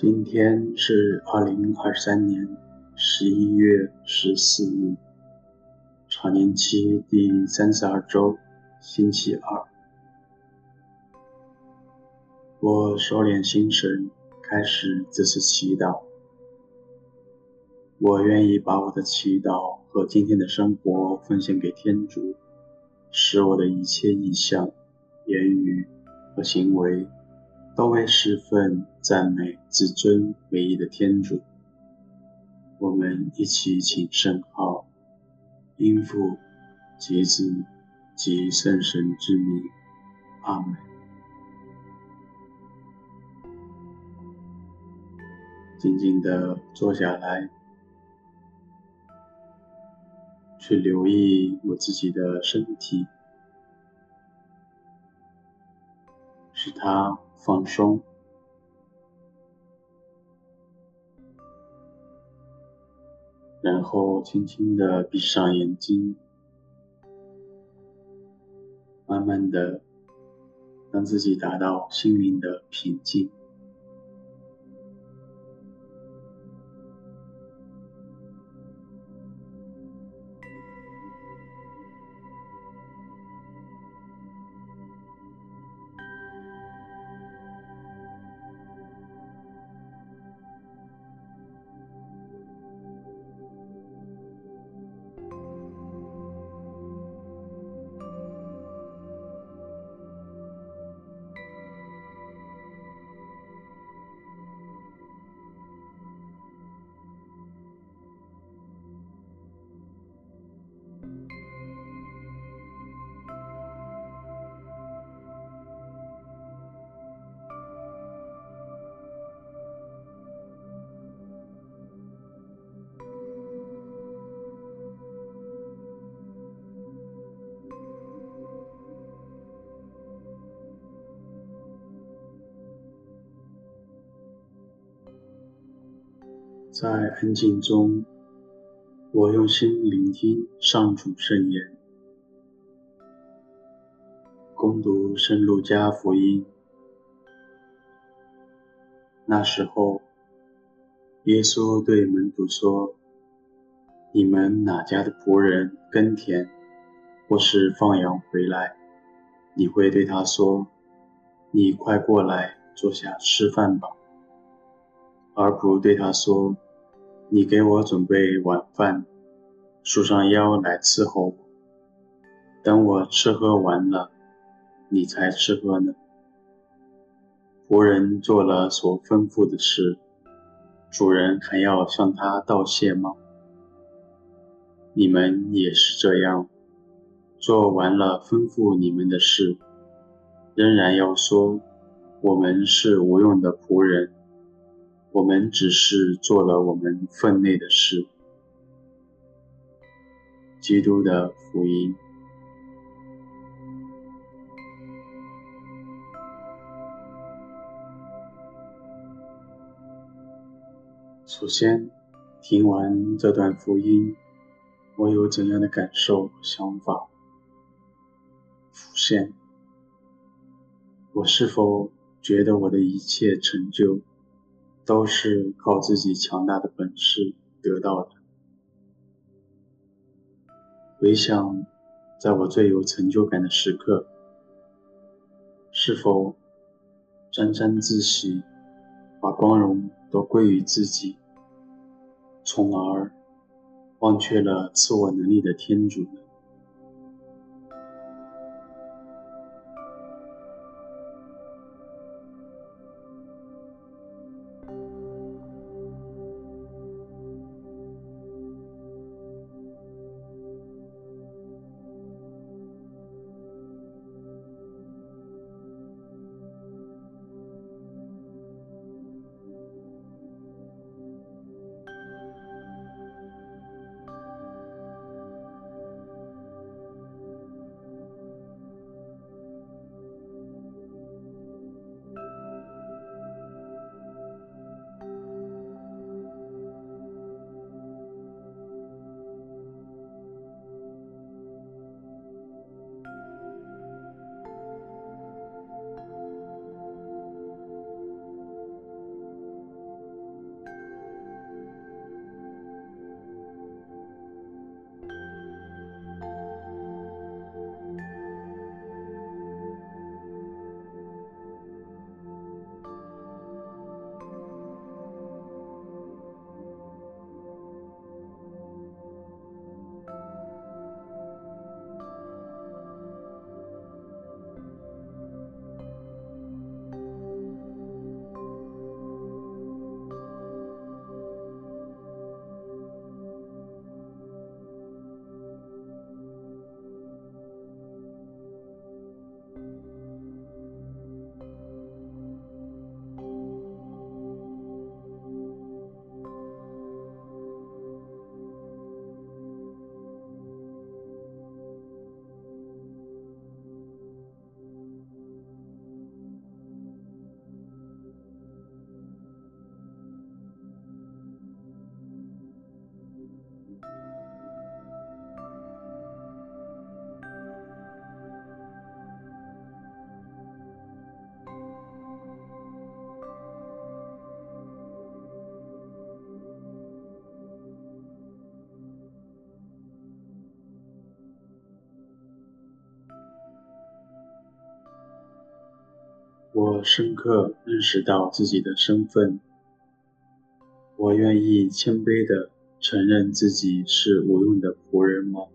今天是二零二三年十一月十四日，常年期第三十二周，星期二。我收敛心神，开始这次祈祷。我愿意把我的祈祷和今天的生活奉献给天主，使我的一切意向、言语和行为。都为侍奉、赞美、至尊、唯一的天主。我们一起请圣号，因父及子及圣神之名，阿门。静静地坐下来，去留意我自己的身体，使它。放松，然后轻轻的闭上眼睛，慢慢的让自己达到心灵的平静。在安静中，我用心聆听上主圣言，恭读圣路加福音。那时候，耶稣对门徒说：“你们哪家的仆人耕田，或是放羊回来，你会对他说：‘你快过来，坐下吃饭吧’，而不对他说。”你给我准备晚饭，束上腰来伺候我。等我吃喝完了，你才吃喝呢。仆人做了所吩咐的事，主人还要向他道谢吗？你们也是这样，做完了吩咐你们的事，仍然要说，我们是无用的仆人。我们只是做了我们分内的事。基督的福音。首先，听完这段福音，我有怎样的感受、想法浮现？我是否觉得我的一切成就，都是靠自己强大的本事得到的。回想，在我最有成就感的时刻，是否沾沾自喜，把光荣都归于自己，从而忘却了赐我能力的天主呢？我深刻认识到自己的身份。我愿意谦卑地承认自己是无用的仆人吗？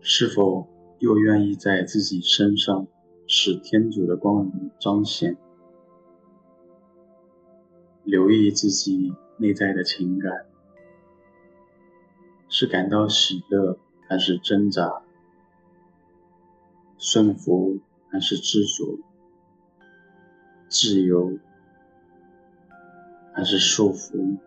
是否又愿意在自己身上使天主的光荣彰显？留意自己内在的情感，是感到喜乐还是挣扎？顺服还是执着？自由还是束缚呢？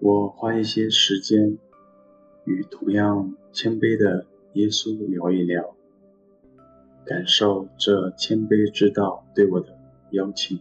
我花一些时间与同样谦卑的耶稣聊一聊，感受这谦卑之道对我的邀请。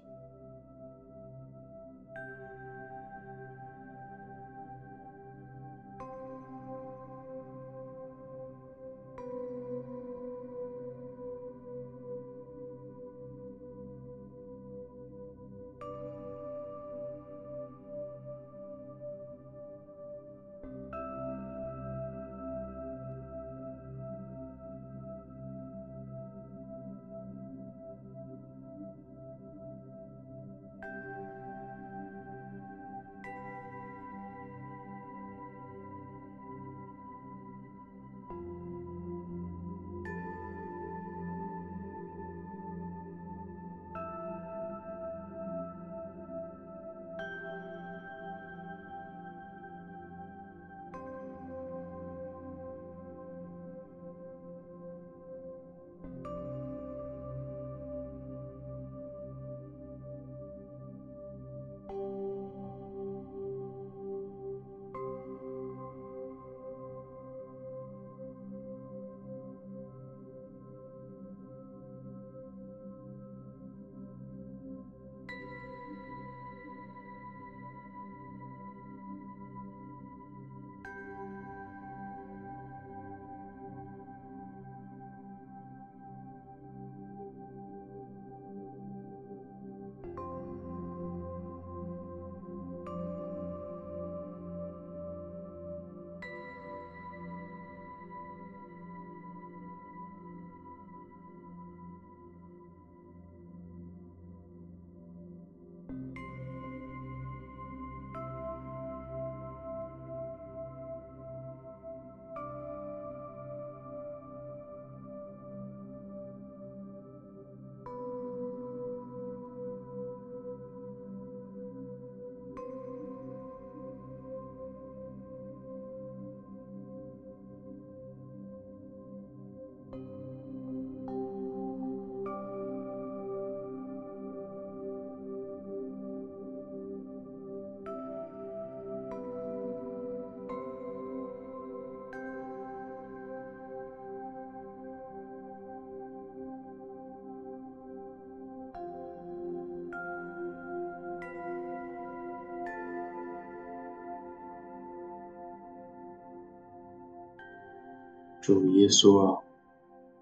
主耶稣啊，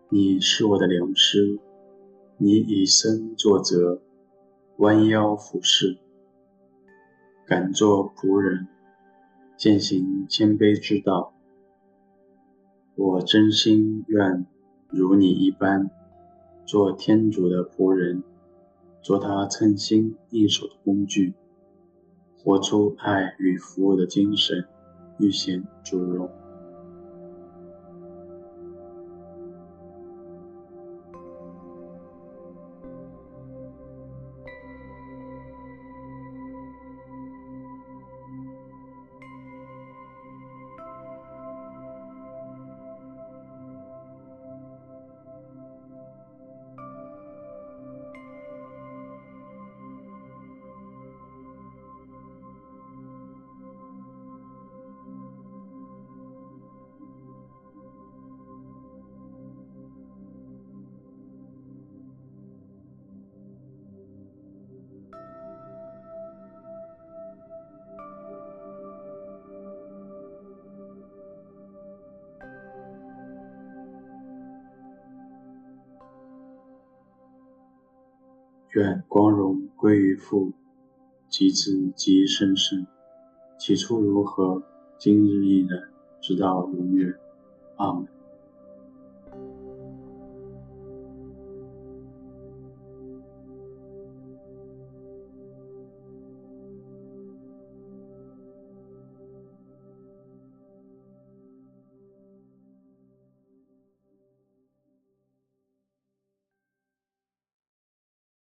你是我的良师，你以身作则，弯腰俯视，敢做仆人，践行谦卑之道。我真心愿如你一般，做天主的仆人，做他称心应手的工具，活出爱与服务的精神，愈显主荣。愿光荣归于父，及子，及生生，起初如何，今日亦然，直到永远。阿门。